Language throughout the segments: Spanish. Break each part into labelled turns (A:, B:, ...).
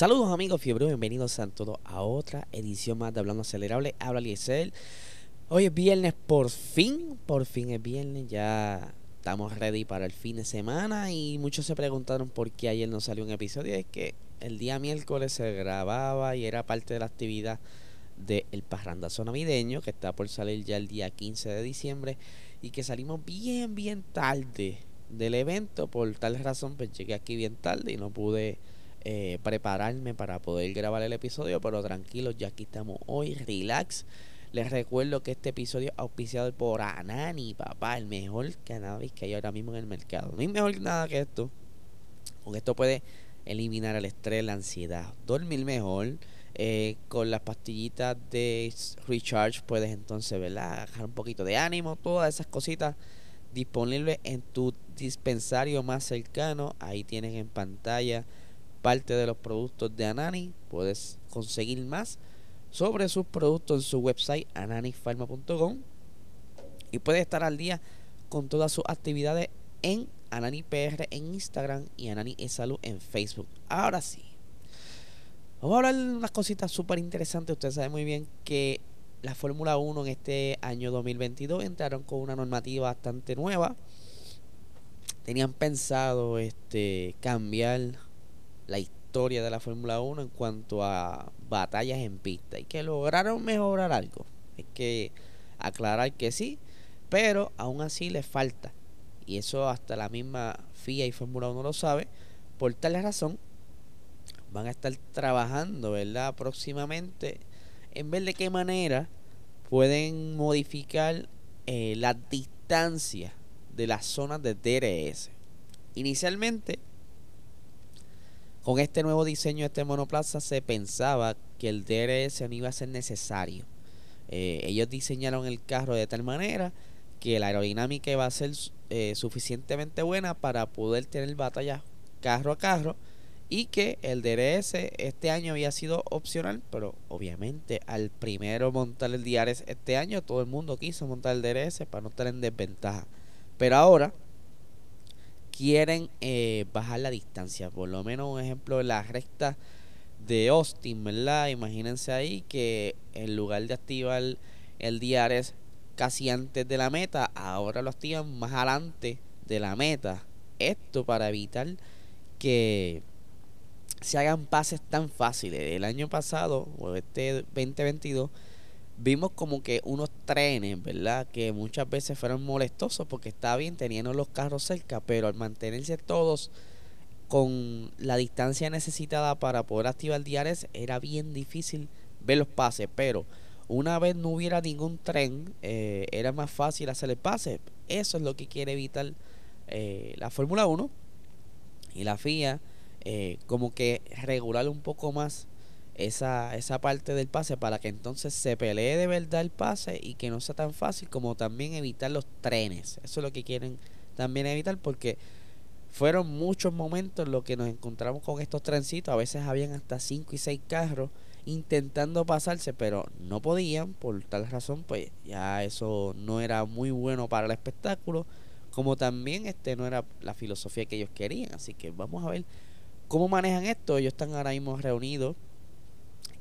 A: Saludos amigos fiebre, bienvenidos a todos a otra edición más de Hablando Acelerable. Habla Liesel. Hoy es viernes, por fin, por fin es viernes, ya estamos ready para el fin de semana y muchos se preguntaron por qué ayer no salió un episodio. Es que el día miércoles se grababa y era parte de la actividad del parrandazo navideño que está por salir ya el día 15 de diciembre y que salimos bien, bien tarde del evento. Por tal razón, pues llegué aquí bien tarde y no pude eh, prepararme para poder grabar el episodio, pero tranquilos, ya aquí estamos hoy, relax. Les recuerdo que este episodio es auspiciado por Anani, papá, el mejor cannabis que hay ahora mismo en el mercado. No hay mejor nada que esto. Con esto puede eliminar el estrés, la ansiedad, dormir mejor. Eh, con las pastillitas de Recharge puedes entonces, ¿verdad? Dejar un poquito de ánimo, todas esas cositas disponibles en tu dispensario más cercano. Ahí tienes en pantalla parte de los productos de Anani. Puedes conseguir más sobre sus productos en su website ananifarma.com y puedes estar al día con todas sus actividades en Anani PR en Instagram y Anani Salud en Facebook. Ahora sí, vamos a hablar unas cositas súper interesantes. Usted sabe muy bien que la Fórmula 1 en este año 2022 entraron con una normativa bastante nueva. Tenían pensado este cambiar la historia de la Fórmula 1 en cuanto a batallas en pista y que lograron mejorar algo. Hay que aclarar que sí, pero aún así les falta. Y eso hasta la misma FIA y Fórmula 1 lo sabe. Por tal razón, van a estar trabajando, ¿verdad? Próximamente en ver de qué manera pueden modificar eh, la distancia de las zonas de DRS. Inicialmente con este nuevo diseño de este monoplaza se pensaba que el DRS no iba a ser necesario. Eh, ellos diseñaron el carro de tal manera que la aerodinámica iba a ser eh, suficientemente buena para poder tener batallas carro a carro y que el DRS este año había sido opcional, pero obviamente al primero montar el DRS este año todo el mundo quiso montar el DRS para no estar en desventaja. Pero ahora quieren eh, bajar la distancia. Por lo menos un ejemplo la recta de Austin, ¿verdad? Imagínense ahí que en lugar de activar el DRS casi antes de la meta, ahora lo activan más adelante de la meta. Esto para evitar que se hagan pases tan fáciles. El año pasado, o este 2022, vimos como que unos trenes, ¿verdad? Que muchas veces fueron molestosos porque está bien, teniendo los carros cerca, pero al mantenerse todos con la distancia necesitada para poder activar diares era bien difícil ver los pases, pero una vez no hubiera ningún tren, eh, era más fácil hacer el pase. Eso es lo que quiere evitar eh, la Fórmula 1 y la FIA, eh, como que regular un poco más esa, esa parte del pase para que entonces se pelee de verdad el pase y que no sea tan fácil como también evitar los trenes. Eso es lo que quieren también evitar porque fueron muchos momentos los que nos encontramos con estos trencitos. A veces habían hasta 5 y 6 carros intentando pasarse, pero no podían. Por tal razón, pues ya eso no era muy bueno para el espectáculo. Como también este no era la filosofía que ellos querían. Así que vamos a ver cómo manejan esto. Ellos están ahora mismo reunidos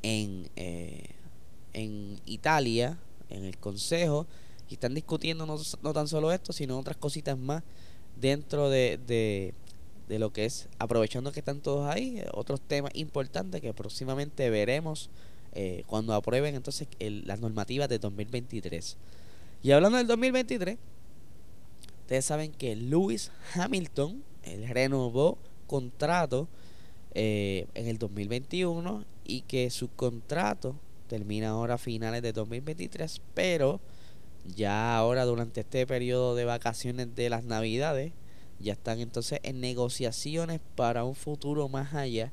A: en, eh, en Italia, en el Consejo, y están discutiendo no, no, tan solo esto, sino otras cositas más dentro de, de, de, lo que es, aprovechando que están todos ahí, otros temas importantes que próximamente veremos eh, cuando aprueben entonces las normativas de 2023. Y hablando del 2023, ustedes saben que Lewis Hamilton, él renovó contrato eh, en el 2021 y que su contrato termina ahora a finales de 2023, pero ya ahora durante este periodo de vacaciones de las navidades ya están entonces en negociaciones para un futuro más allá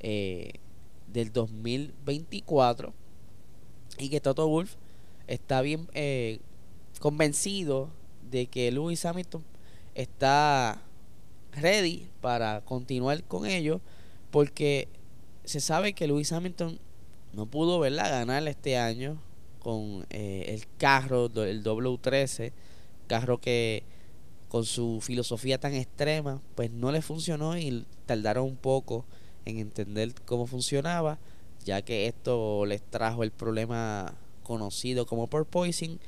A: eh, del 2024 y que Toto Wolf está bien eh, convencido de que Lewis Hamilton está ready para continuar con ello porque se sabe que Lewis Hamilton no pudo verla ganar este año con eh, el carro, el W13, carro que con su filosofía tan extrema, pues no le funcionó y tardaron un poco en entender cómo funcionaba, ya que esto les trajo el problema conocido como porpoising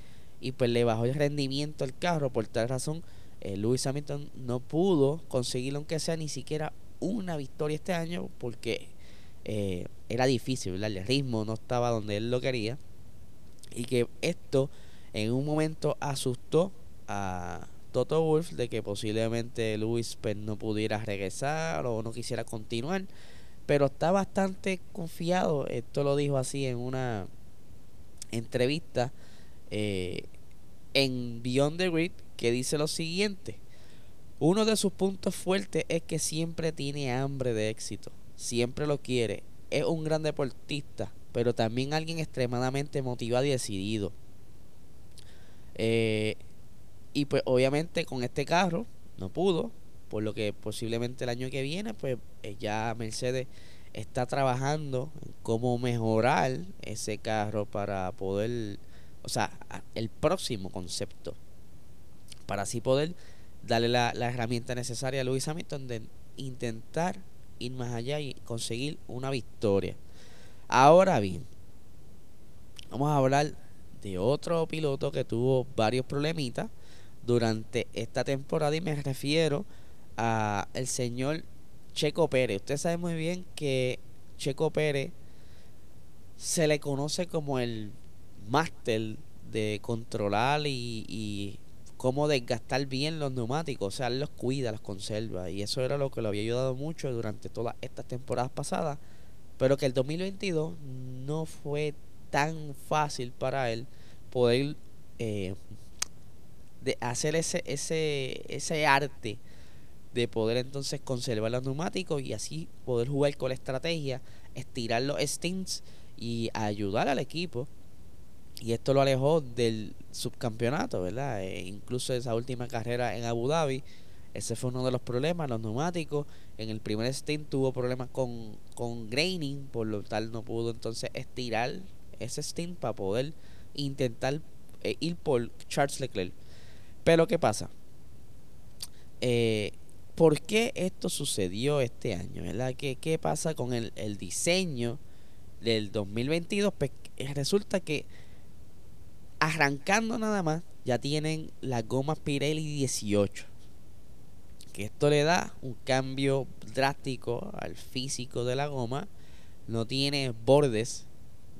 A: y pues le bajó el rendimiento al carro. Por tal razón, eh, Lewis Hamilton no pudo conseguir, aunque sea ni siquiera una victoria este año, porque eh, era difícil, El ritmo no estaba donde él lo quería. Y que esto en un momento asustó a Toto Wolf de que posiblemente Lewis pues, no pudiera regresar o no quisiera continuar. Pero está bastante confiado. Esto lo dijo así en una entrevista eh, en Beyond the Grid que dice lo siguiente. Uno de sus puntos fuertes es que siempre tiene hambre de éxito. Siempre lo quiere. Es un gran deportista, pero también alguien extremadamente motivado y decidido. Eh, y pues obviamente con este carro no pudo, por lo que posiblemente el año que viene pues eh, ya Mercedes está trabajando en cómo mejorar ese carro para poder, o sea, el próximo concepto, para así poder darle la, herramienta necesaria a Lewis Hamilton de intentar ir más allá y conseguir una victoria. Ahora bien, vamos a hablar de otro piloto que tuvo varios problemitas durante esta temporada y me refiero a el señor Checo Pérez. Usted sabe muy bien que Checo Pérez se le conoce como el máster de controlar y, y cómo desgastar bien los neumáticos. O sea, los cuida, los conserva. Y eso era lo que lo había ayudado mucho durante todas estas temporadas pasadas. Pero que el 2022 no fue tan fácil para él poder eh, de hacer ese, ese, ese arte de poder entonces conservar los neumáticos y así poder jugar con la estrategia, estirar los stints y ayudar al equipo. Y esto lo alejó del subcampeonato, ¿verdad? E incluso esa última carrera en Abu Dhabi, ese fue uno de los problemas, los neumáticos. En el primer stint tuvo problemas con, con graining, por lo tal no pudo entonces estirar ese stint para poder intentar eh, ir por Charles Leclerc. Pero ¿qué pasa? Eh, ¿Por qué esto sucedió este año? ¿verdad? ¿Qué, qué pasa con el, el, diseño del 2022? Pues resulta que arrancando nada más ya tienen las gomas Pirelli 18. Que esto le da un cambio drástico al físico de la goma. No tiene bordes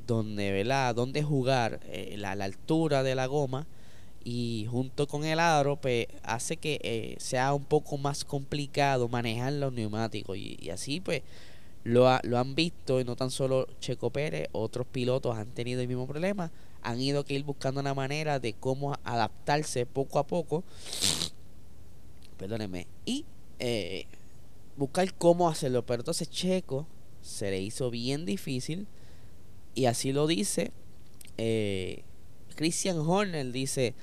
A: donde, ¿verdad? donde jugar eh, la, altura de la goma y junto con el aro pues hace que eh, sea un poco más complicado manejar los neumáticos y, así pues lo, lo han visto y no tan solo Checo Pérez, otros pilotos han tenido el mismo problema, han ido que ir buscando una manera de cómo adaptarse poco a poco, perdónenme, y eh, buscar cómo hacerlo, pero entonces Checo se le hizo bien difícil y así lo dice eh, Christian Horner, dice,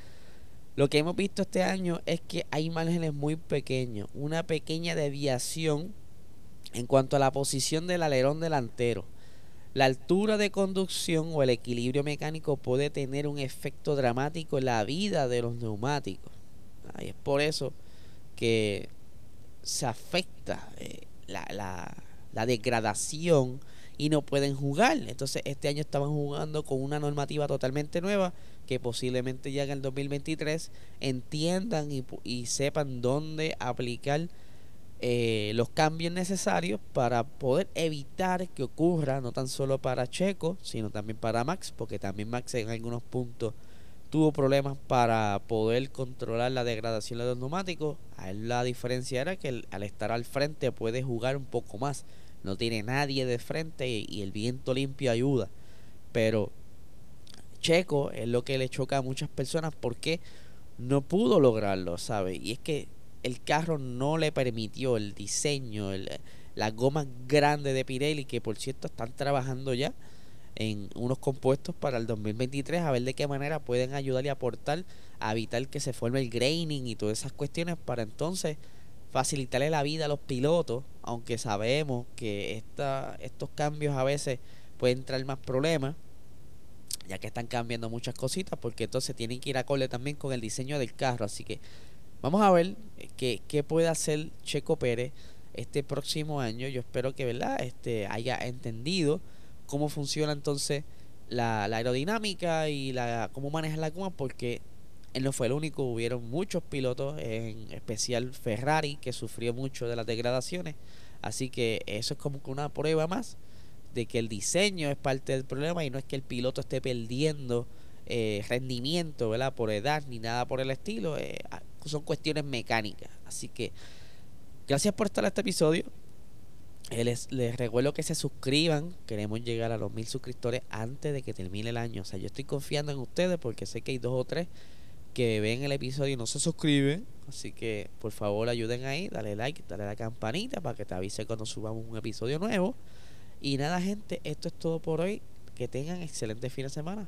A: lo que hemos visto este año es que hay márgenes muy pequeños, una pequeña deviación en cuanto a la posición del alerón delantero. La altura de conducción o el equilibrio mecánico puede tener un efecto dramático en la vida de los neumáticos. Y es por eso que se afecta eh, la, la, la degradación y no pueden jugar. Entonces este año estaban jugando con una normativa totalmente nueva que posiblemente ya en el 2023 entiendan y, sepan dónde aplicar eh, los cambios necesarios para poder evitar que ocurra no tan solo para Checo, sino también para Max, porque también Max en algunos puntos tuvo problemas para poder controlar la degradación de los neumáticos. A él la diferencia era que al estar al frente puede jugar un poco más no tiene nadie de frente y, el viento limpio ayuda. Pero Checo es lo que le choca a muchas personas porque no pudo lograrlo, ¿sabe? Y es que el carro no le permitió el diseño, las gomas grandes de Pirelli, que por cierto están trabajando ya en unos compuestos para el 2023, a ver de qué manera pueden ayudar y aportar a evitar que se forme el graining y todas esas cuestiones para entonces facilitarle la vida a los pilotos, aunque sabemos que esta, estos cambios a veces pueden traer más problemas, ya que están cambiando muchas cositas, porque entonces tienen que ir acorde también con el diseño del carro. Así que vamos a ver qué, puede hacer Checo Pérez este próximo año. Yo espero que ¿verdad? Este, haya entendido cómo funciona entonces la, aerodinámica y la cómo maneja la goma, porque él no fue el único, hubieron muchos pilotos, en especial Ferrari, que sufrió mucho de las degradaciones. Así que eso es como una prueba más de que el diseño es parte del problema y no es que el piloto esté perdiendo eh, rendimiento, ¿verdad? Por edad ni nada por el estilo. Eh, son cuestiones mecánicas. Así que gracias por estar en este episodio. Eh, les, les, recuerdo que se suscriban. Queremos llegar a los mil suscriptores antes de que termine el año. O sea, yo estoy confiando en ustedes porque sé que hay dos o tres que ven el episodio y no se suscriben. Así que por favor ayuden ahí, dale like, dale a la campanita para que te avise cuando subamos un episodio nuevo. Y nada gente, esto es todo por hoy. Que tengan excelente fin de semana.